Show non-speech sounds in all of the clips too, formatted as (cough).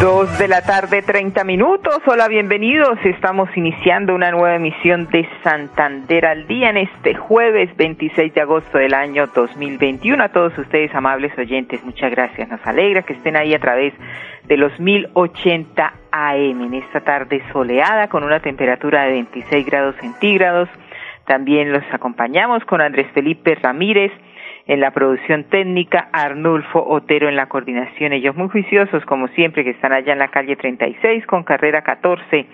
Dos de la tarde, 30 minutos. Hola, bienvenidos. Estamos iniciando una nueva emisión de Santander al Día en este jueves 26 de agosto del año 2021. A todos ustedes, amables oyentes, muchas gracias. Nos alegra que estén ahí a través de los 1080 AM en esta tarde soleada con una temperatura de 26 grados centígrados. También los acompañamos con Andrés Felipe Ramírez en la producción técnica, Arnulfo Otero en la coordinación, ellos muy juiciosos como siempre que están allá en la calle 36 con carrera 14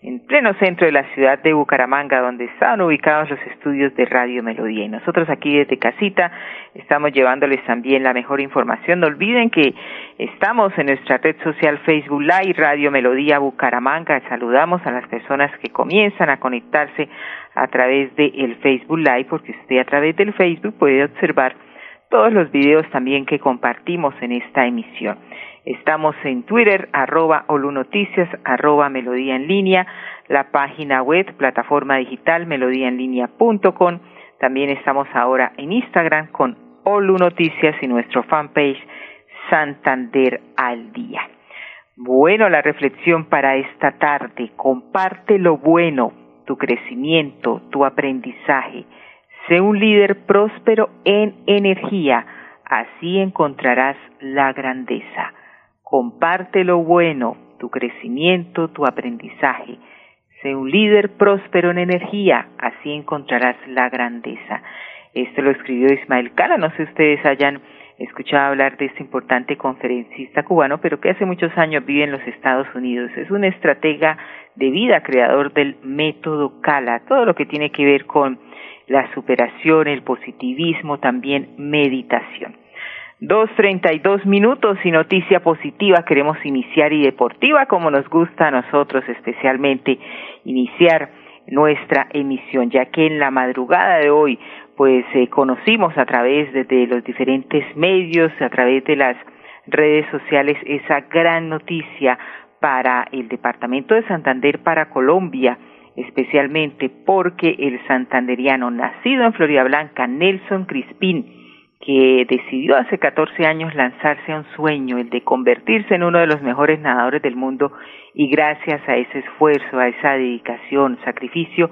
en pleno centro de la ciudad de Bucaramanga, donde están ubicados los estudios de Radio Melodía. Y nosotros aquí desde casita estamos llevándoles también la mejor información. No olviden que estamos en nuestra red social Facebook Live, Radio Melodía Bucaramanga. Saludamos a las personas que comienzan a conectarse a través del Facebook Live, porque usted a través del Facebook puede observar todos los videos también que compartimos en esta emisión. Estamos en Twitter, arroba olunoticias, arroba melodía en línea, la página web, plataforma digital, melodíaenlínea.com. También estamos ahora en Instagram con olunoticias y nuestro fanpage Santander al día. Bueno, la reflexión para esta tarde, comparte lo bueno, tu crecimiento, tu aprendizaje. Sé un líder próspero en energía, así encontrarás la grandeza. Comparte lo bueno, tu crecimiento, tu aprendizaje. Sé un líder próspero en energía, así encontrarás la grandeza. Esto lo escribió Ismael Cala, no sé si ustedes hayan escuchado hablar de este importante conferencista cubano, pero que hace muchos años vive en los Estados Unidos. Es un estratega de vida, creador del método Cala, todo lo que tiene que ver con la superación, el positivismo, también meditación. Dos treinta y dos minutos y noticia positiva queremos iniciar y deportiva como nos gusta a nosotros especialmente iniciar nuestra emisión ya que en la madrugada de hoy pues eh, conocimos a través de, los diferentes medios a través de las redes sociales esa gran noticia para el departamento de Santander para Colombia especialmente porque el santanderiano nacido en Florida Blanca Nelson Crispín que decidió hace 14 años lanzarse a un sueño, el de convertirse en uno de los mejores nadadores del mundo y gracias a ese esfuerzo, a esa dedicación, sacrificio,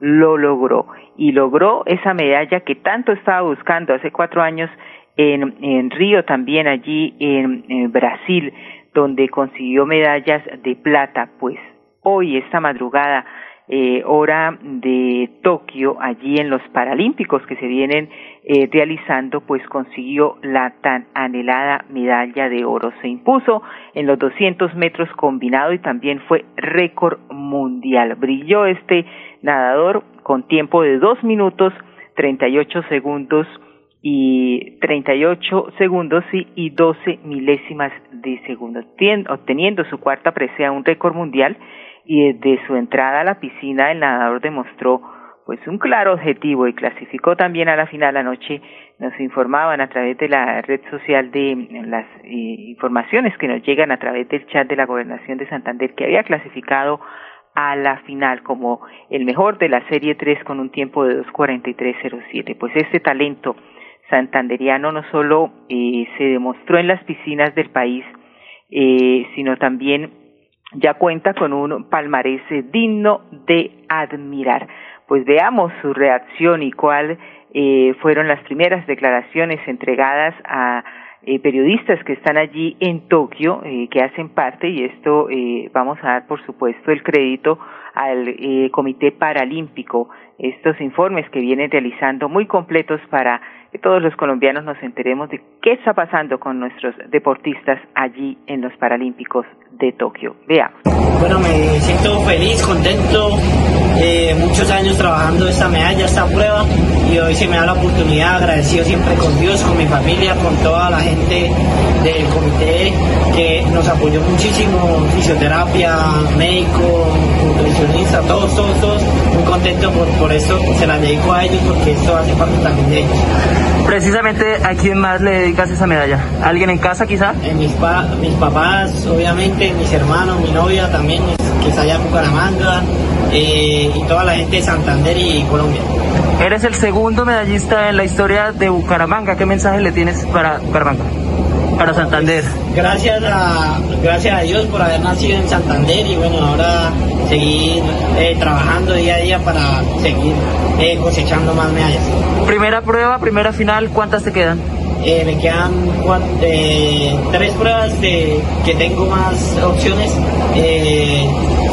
lo logró. Y logró esa medalla que tanto estaba buscando hace cuatro años en, en Río, también allí en, en Brasil, donde consiguió medallas de plata. Pues hoy, esta madrugada, eh, hora de Tokio, allí en los Paralímpicos que se vienen eh, realizando, pues consiguió la tan anhelada medalla de oro. Se impuso en los 200 metros combinado y también fue récord mundial. Brilló este nadador con tiempo de 2 minutos 38 segundos y 38 segundos y, y 12 milésimas de segundo, obteniendo su cuarta presea un récord mundial y desde su entrada a la piscina el nadador demostró pues un claro objetivo y clasificó también a la final anoche. Nos informaban a través de la red social de las eh, informaciones que nos llegan a través del chat de la gobernación de Santander que había clasificado a la final como el mejor de la serie 3 con un tiempo de 2.43.07 pues este talento santanderiano no solo eh, se demostró en las piscinas del país eh, sino también ya cuenta con un palmarés digno de admirar. Pues veamos su reacción y cuál eh, fueron las primeras declaraciones entregadas a eh, periodistas que están allí en Tokio, eh, que hacen parte, y esto eh, vamos a dar, por supuesto, el crédito al eh, Comité Paralímpico, estos informes que vienen realizando muy completos para que todos los colombianos nos enteremos de qué está pasando con nuestros deportistas allí en los Paralímpicos de Tokio. Veamos. Bueno, me siento feliz, contento eh, muchos años trabajando esta medalla, esta prueba y hoy se me da la oportunidad, agradecido siempre con Dios, con mi familia, con toda la gente del comité que nos apoyó muchísimo, fisioterapia, médico, nutricionista, todos, todos, todos, muy contentos por, por esto, se la dedico a ellos porque esto hace parte también de ellos. Precisamente, ¿a quién más le dedicas esa medalla? ¿Alguien en casa quizá? Eh, mis, mis papás, obviamente, mis hermanos, mi novia también, que está allá en Bucaramanga, eh, y toda la gente de Santander y Colombia. Eres el segundo medallista en la historia de Bucaramanga. ¿Qué mensaje le tienes para Bucaramanga? Para Santander. Pues, gracias a, gracias a Dios por haber nacido en Santander y bueno, ahora seguir eh, trabajando día a día para seguir eh, cosechando más medallas. Primera prueba, primera final, ¿cuántas te quedan? Eh, me quedan eh, tres pruebas de, que tengo más opciones. Eh,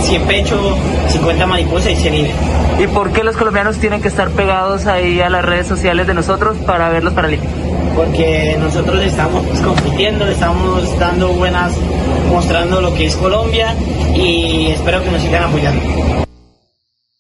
100 pecho, 50 mariposa y 100 libre. ¿Y por qué los colombianos tienen que estar pegados ahí a las redes sociales de nosotros para ver los Paralímpicos? Porque nosotros estamos compitiendo, estamos dando buenas, mostrando lo que es Colombia y espero que nos sigan apoyando.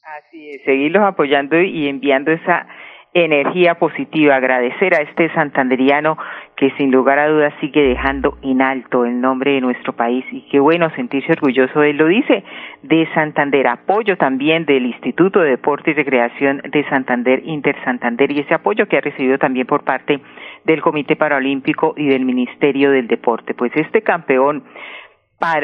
Así es, seguirlos apoyando y enviando esa energía positiva, agradecer a este santanderiano que sin lugar a dudas sigue dejando en alto el nombre de nuestro país y qué bueno sentirse orgulloso, él lo dice, de Santander, apoyo también del Instituto de Deporte y Recreación de Santander, Inter Santander y ese apoyo que ha recibido también por parte del Comité Paralímpico y del Ministerio del Deporte. Pues este campeón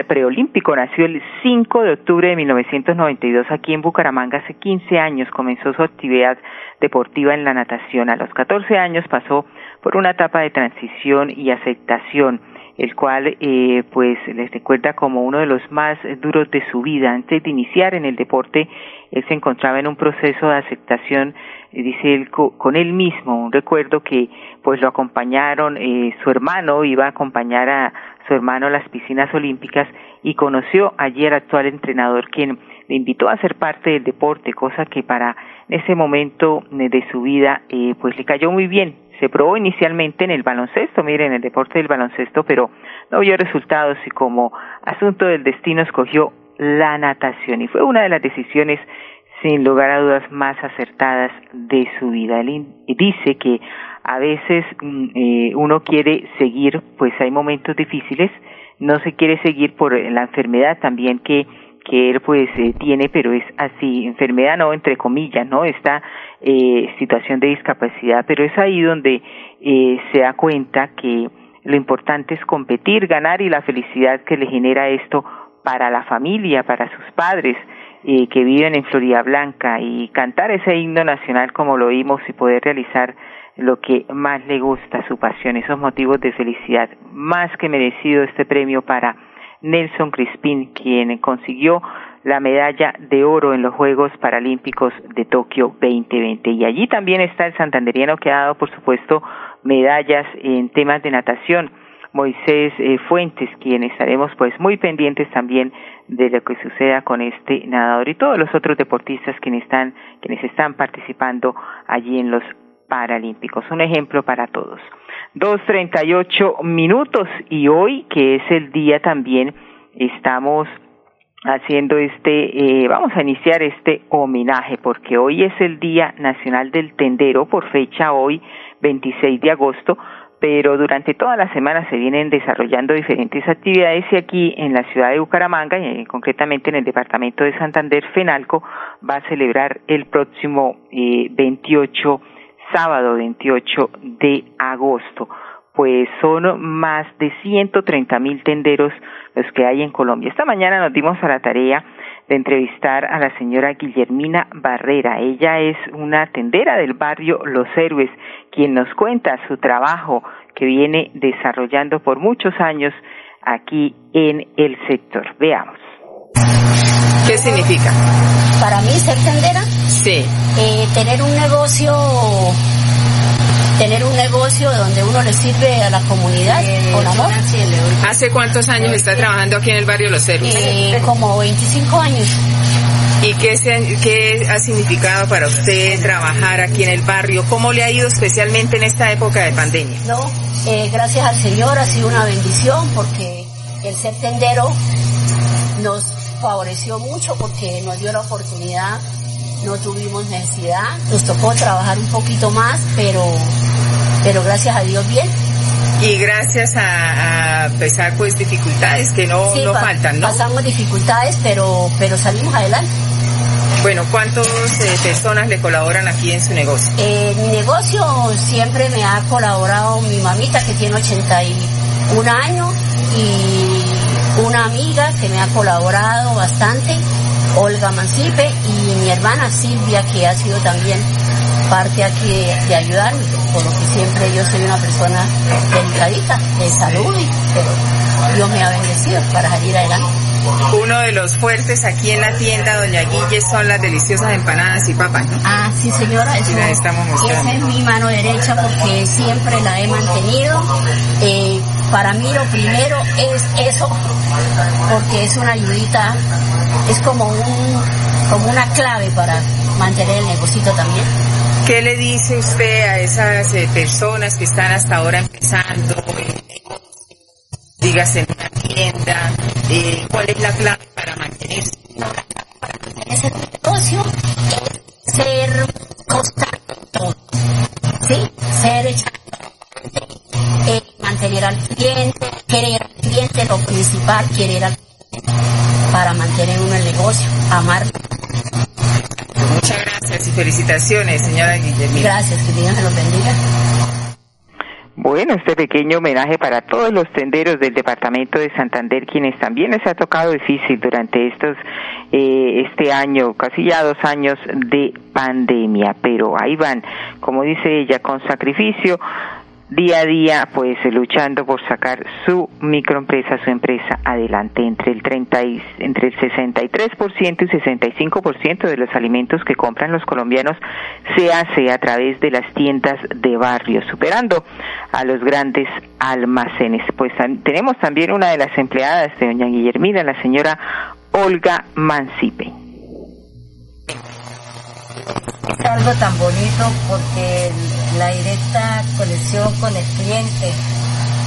preolímpico nació el 5 de octubre de 1992 aquí en Bucaramanga. Hace 15 años comenzó su actividad deportiva en la natación. A los 14 años pasó por una etapa de transición y aceptación, el cual eh, pues les recuerda como uno de los más duros de su vida. Antes de iniciar en el deporte, él se encontraba en un proceso de aceptación, eh, dice él, con él mismo. Un recuerdo que pues lo acompañaron, eh, su hermano iba a acompañar a su hermano a las piscinas olímpicas y conoció allí al actual entrenador quien le invitó a ser parte del deporte, cosa que para ese momento de su vida eh, pues le cayó muy bien. Se probó inicialmente en el baloncesto, miren, en el deporte del baloncesto, pero no vio resultados y como asunto del destino escogió la natación y fue una de las decisiones sin lugar a dudas más acertadas de su vida. Él dice que a veces mm, eh, uno quiere seguir, pues hay momentos difíciles, no se quiere seguir por la enfermedad también que que él pues eh, tiene, pero es así, enfermedad no, entre comillas, ¿no? Esta eh, situación de discapacidad, pero es ahí donde eh, se da cuenta que lo importante es competir, ganar y la felicidad que le genera esto para la familia, para sus padres eh, que viven en Florida Blanca y cantar ese himno nacional como lo oímos y poder realizar lo que más le gusta, su pasión, esos motivos de felicidad. Más que merecido este premio para Nelson Crispín, quien consiguió la medalla de oro en los Juegos Paralímpicos de Tokio 2020. Y allí también está el santanderiano que ha dado, por supuesto, medallas en temas de natación. Moisés eh, Fuentes, quien estaremos pues muy pendientes también de lo que suceda con este nadador y todos los otros deportistas quienes están, quienes están participando allí en los Paralímpicos. Un ejemplo para todos. Dos treinta y ocho minutos y hoy, que es el día también, estamos haciendo este, eh, vamos a iniciar este homenaje porque hoy es el Día Nacional del Tendero por fecha hoy 26 de agosto, pero durante toda la semana se vienen desarrollando diferentes actividades y aquí en la ciudad de Bucaramanga y concretamente en el departamento de Santander, FENALCO va a celebrar el próximo eh, 28 sábado 28 de agosto. Pues son más de 130 mil tenderos los que hay en Colombia. Esta mañana nos dimos a la tarea de entrevistar a la señora Guillermina Barrera. Ella es una tendera del barrio Los Héroes, quien nos cuenta su trabajo que viene desarrollando por muchos años aquí en el sector. Veamos. ¿Qué significa? Para mí ser tendera, sí. Eh, tener un negocio tener un negocio donde uno le sirve a la comunidad con amor. ¿Hace cuántos años está trabajando aquí en el barrio Los Héroes? Eh, como 25 años. ¿Y qué, se, qué ha significado para usted trabajar aquí en el barrio? ¿Cómo le ha ido especialmente en esta época de pandemia? No, eh, gracias al Señor ha sido una bendición porque el ser tendero nos favoreció mucho porque nos dio la oportunidad no tuvimos necesidad, nos tocó trabajar un poquito más, pero, pero gracias a Dios bien. Y gracias a, a pesar pues dificultades que no, Sí, no pa- faltan, ¿no? Pasamos dificultades, pero, pero salimos adelante. Bueno, ¿cuántas personas le colaboran aquí en su negocio? Eh, mi negocio siempre me ha colaborado mi mamita que tiene 81 años y una amiga que me ha colaborado bastante, Olga Mancipe, y mi hermana Silvia que ha sido también parte aquí de, de ayudarme, por lo que siempre yo soy una persona delicadita, de salud, y, pero Dios me ha bendecido para salir adelante. Uno de los fuertes aquí en la tienda, Doña Guille, son las deliciosas empanadas y papas, ¿no? Ah, sí señora, eso, Sí, la estamos mostrando. esa es mi mano derecha porque siempre la he mantenido. Eh, para mí lo primero es eso, porque es una ayudita, es como un, como una clave para mantener el negocito también. ¿Qué le dice usted a esas eh, personas que están hasta ahora empezando? eh, dígase en una tienda, eh, ¿cuál es la clave para mantenerse? Ese negocio es ser constante querer al cliente, lo principal, querer al cliente para mantener uno el negocio, amar. Muchas gracias y felicitaciones, señora Guillermina. Gracias, que Dios me los bendiga. Bueno, este pequeño homenaje para todos los tenderos del departamento de Santander, quienes también les ha tocado difícil durante estos eh, este año, casi ya dos años de pandemia, pero ahí van, como dice ella, con sacrificio, día a día, pues eh, luchando por sacar su microempresa, su empresa adelante. Entre el 30 y, entre el 63% y 65% de los alimentos que compran los colombianos se hace a través de las tiendas de barrio, superando a los grandes almacenes. Pues tenemos también una de las empleadas de doña Guillermina, la señora Olga Mancipe. Es algo tan bonito porque la directa conexión con el cliente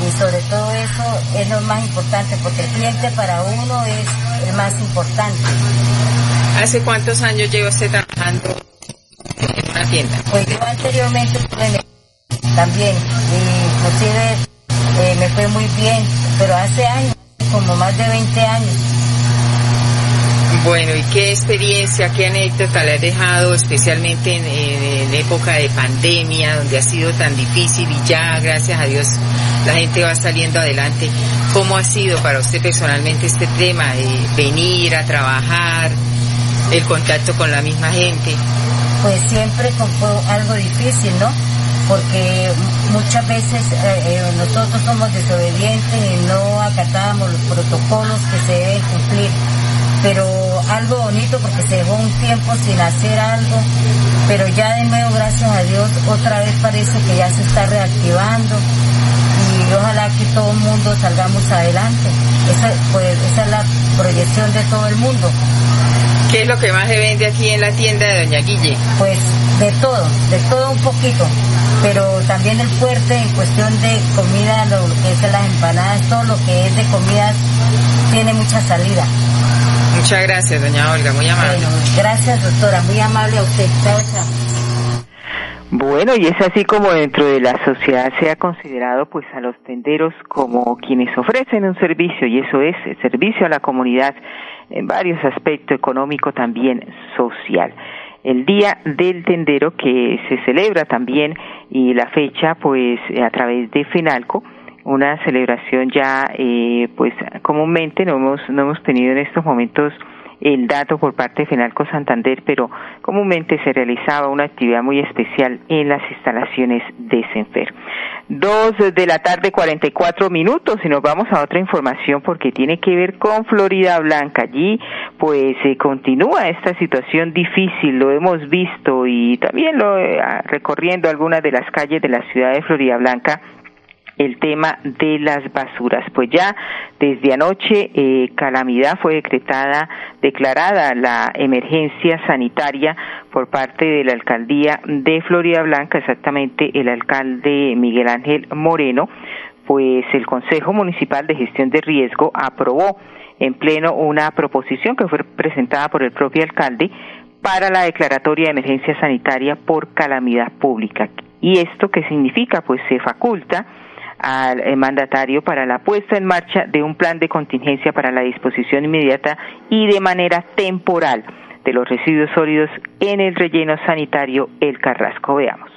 y sobre todo eso es lo más importante porque el cliente para uno es el más importante. ¿Hace cuántos años lleva usted trabajando en una tienda? Pues yo anteriormente estuve en el- también y inclusive eh, me fue muy bien, pero hace años, como más de 20 años. Bueno, ¿y qué experiencia, qué anécdota le ha dejado especialmente en, época de pandemia, donde ha sido tan difícil y ya, gracias a Dios, la gente va saliendo adelante? ¿Cómo ha sido para usted personalmente este tema de venir a trabajar, el contacto con la misma gente? pues siempre fue algo difícil, ¿no? Porque muchas veces eh, eh, nosotros somos desobedientes y no acatábamos los protocolos que se deben cumplir. Pero algo bonito porque se dejó un tiempo sin hacer algo, pero ya de nuevo, gracias a Dios, otra vez parece que ya se está reactivando y ojalá que todo el mundo salgamos adelante. Esa, pues, esa es la proyección de todo el mundo. ¿Qué es lo que más se vende aquí en la tienda de Doña Guille? Pues de todo, de todo un poquito, pero también el fuerte en cuestión de comida, lo que es las empanadas, todo lo que es de comida tiene mucha salida. Muchas gracias, doña Olga, muy amable. Bueno, gracias doctora, muy amable a usted. Chao, chao. Bueno, y es así como dentro de la sociedad se ha considerado pues a los tenderos como quienes ofrecen un servicio y eso es el servicio a la comunidad en varios aspectos económico también social. El Día del Tendero que se celebra también y la fecha pues a través de FENALCO una celebración ya eh, pues comúnmente no hemos no hemos tenido en estos momentos el dato por parte de Fenalco Santander, pero comúnmente se realizaba una actividad muy especial en las instalaciones de Senfer. Dos de la tarde, 44 minutos, y nos vamos a otra información porque tiene que ver con Florida Blanca. Allí, pues, se continúa esta situación difícil, lo hemos visto y también lo eh, recorriendo algunas de las calles de la ciudad de Florida Blanca el tema de las basuras. Pues ya desde anoche eh, calamidad fue decretada, declarada la emergencia sanitaria por parte de la alcaldía de Florida Blanca, exactamente el alcalde Miguel Ángel Moreno, pues el Consejo Municipal de Gestión de Riesgo aprobó en pleno una proposición que fue presentada por el propio alcalde para la declaratoria de emergencia sanitaria por calamidad pública. ¿Y esto qué significa? Pues se faculta al eh, mandatario para la puesta en marcha de un plan de contingencia para la disposición inmediata y de manera temporal de los residuos sólidos en el relleno sanitario El Carrasco. Veamos.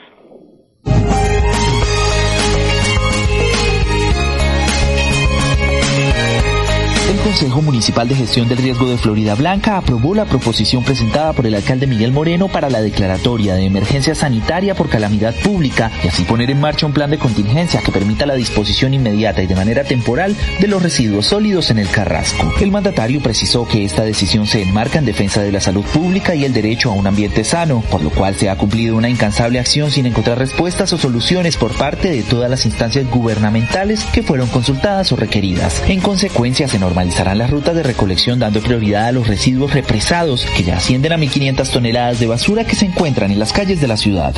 Consejo Municipal de Gestión del Riesgo de Florida Blanca aprobó la proposición presentada por el alcalde Miguel Moreno para la declaratoria de emergencia sanitaria por calamidad pública y así poner en marcha un plan de contingencia que permita la disposición inmediata y de manera temporal de los residuos sólidos en el Carrasco. El mandatario precisó que esta decisión se enmarca en defensa de la salud pública y el derecho a un ambiente sano, por lo cual se ha cumplido una incansable acción sin encontrar respuestas o soluciones por parte de todas las instancias gubernamentales que fueron consultadas o requeridas. En consecuencia, se realizarán las rutas de recolección dando prioridad a los residuos represados que ya ascienden a 1.500 toneladas de basura que se encuentran en las calles de la ciudad.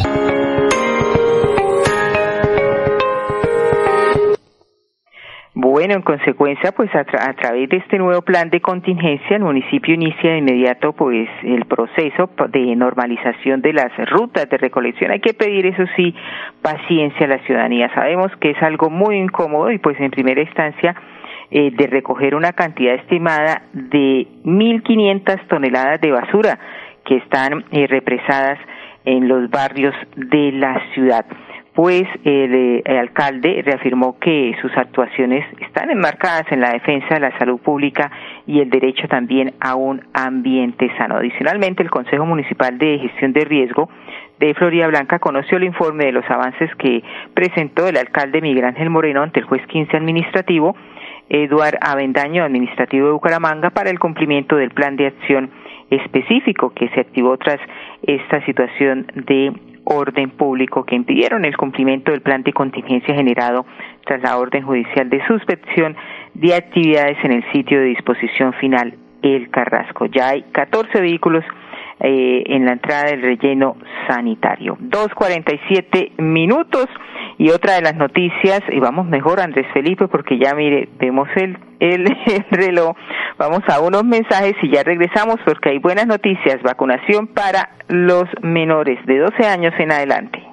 Bueno, en consecuencia, pues a, través de este nuevo plan de contingencia, el municipio inicia de inmediato pues el proceso de normalización de las rutas de recolección. Hay que pedir, eso sí, paciencia a la ciudadanía. Sabemos que es algo muy incómodo y pues en primera instancia eh, de recoger una cantidad estimada de 1.500 toneladas de basura que están eh, represadas en los barrios de la ciudad. Pues el, eh, alcalde reafirmó que sus actuaciones están enmarcadas en la defensa de la salud pública y el derecho también a un ambiente sano. Adicionalmente, el Consejo Municipal de Gestión de Riesgo de Florida Blanca conoció el informe de los avances que presentó el alcalde Miguel Ángel Moreno ante el juez 15 administrativo Eduard Avendaño, administrativo de Bucaramanga, para el cumplimiento del plan de acción específico que se activó tras esta situación de orden público que impidieron el cumplimiento del plan de contingencia generado tras la orden judicial de suspensión de actividades en el sitio de disposición final El Carrasco. Ya hay 14 vehículos eh, en la entrada del relleno sanitario. 2.47 minutos. Y otra de las noticias, y vamos mejor Andrés Felipe, porque ya mire, vemos el, el, (laughs) el reloj, vamos a unos mensajes y ya regresamos porque hay buenas noticias, vacunación para los menores de 12 años en adelante.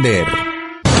Santander.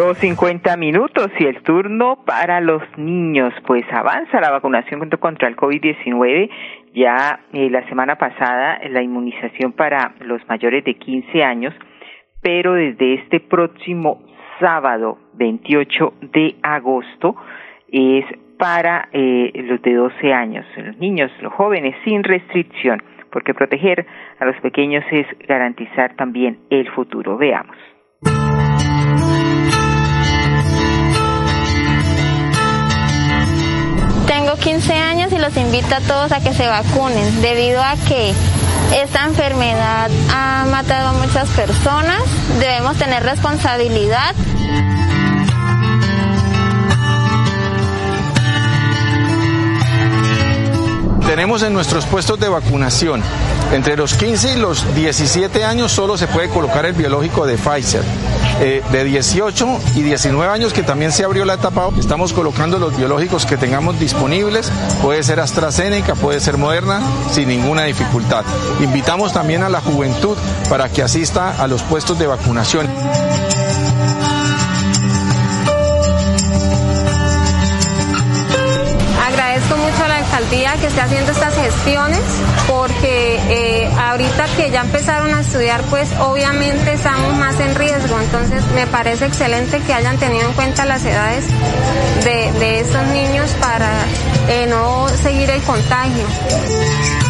2.50 minutos y el turno para los niños. Pues avanza la vacunación contra el COVID-19. Ya eh, la semana pasada la inmunización para los mayores de 15 años, pero desde este próximo sábado 28 de agosto es para eh, los de 12 años, los niños, los jóvenes, sin restricción, porque proteger a los pequeños es garantizar también el futuro. Veamos. Tengo 15 años y los invito a todos a que se vacunen, debido a que esta enfermedad ha matado a muchas personas, debemos tener responsabilidad tenemos en nuestros puestos de vacunación. Entre los 15 y los 17 años solo se puede colocar el biológico de Pfizer. Eh, de 18 y 19 años que también se abrió la etapa, estamos colocando los biológicos que tengamos disponibles. Puede ser AstraZeneca, puede ser Moderna, sin ninguna dificultad. Invitamos también a la juventud para que asista a los puestos de vacunación. Que esté haciendo estas gestiones porque eh, ahorita que ya empezaron a estudiar pues obviamente estamos más en riesgo entonces me parece excelente que hayan tenido en cuenta las edades de, de estos niños para eh, no seguir el contagio.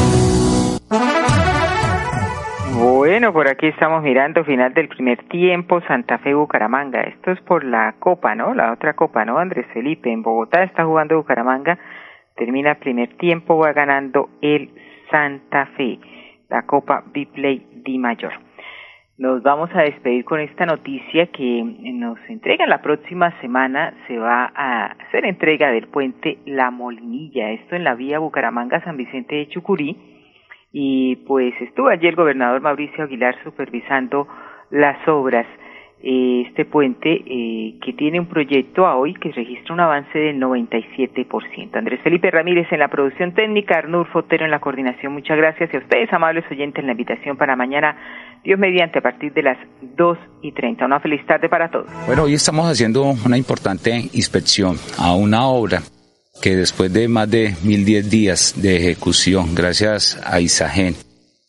Bueno, por aquí estamos mirando final del primer tiempo, Santa Fe Bucaramanga. Esto es por la Copa, ¿no? La otra Copa, ¿no? Andrés Felipe, en Bogotá está jugando Bucaramanga Termina primer tiempo, va ganando el Santa Fe, la Copa Biplay Di Mayor. Nos vamos a despedir con esta noticia que nos entrega la próxima semana. Se va a hacer entrega del puente La Molinilla, esto en la vía Bucaramanga-San Vicente de Chucurí. Y pues estuvo allí el gobernador Mauricio Aguilar supervisando las obras este puente eh, que tiene un proyecto a hoy que registra un avance del 97%. Andrés Felipe Ramírez en la producción técnica, Arnur Fotero en la coordinación. Muchas gracias y a ustedes, amables oyentes, en la invitación para mañana, Dios mediante, a partir de las 2 y 30. Una feliz tarde para todos. Bueno, hoy estamos haciendo una importante inspección a una obra que después de más de 1010 días de ejecución, gracias a Isagen,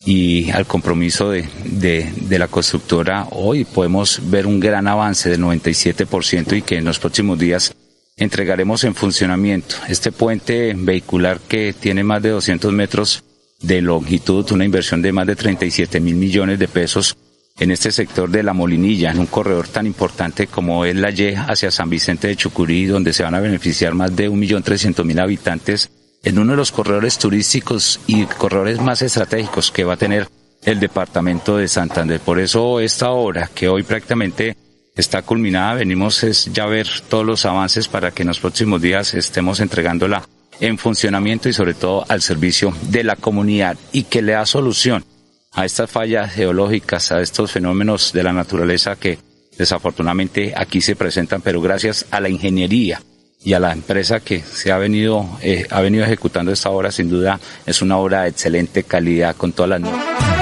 y al compromiso de, de, la constructora, hoy podemos ver un gran avance del 97% y que en los próximos días entregaremos en funcionamiento. Este puente vehicular que tiene más de 200 metros de longitud, una inversión de más de 37 mil millones de pesos en este sector de la Molinilla, en un corredor tan importante como es la Y hacia San Vicente de Chucurí, donde se van a beneficiar más de 1.300.000 habitantes en uno de los corredores turísticos y corredores más estratégicos que va a tener el departamento de Santander. Por eso esta obra, que hoy prácticamente está culminada, venimos es ya ver todos los avances para que en los próximos días estemos entregándola en funcionamiento y sobre todo al servicio de la comunidad y que le da solución a estas fallas geológicas, a estos fenómenos de la naturaleza que desafortunadamente aquí se presentan, pero gracias a la ingeniería y a la empresa que se ha venido, eh, ha venido ejecutando esta obra, sin duda es una obra de excelente calidad con todas las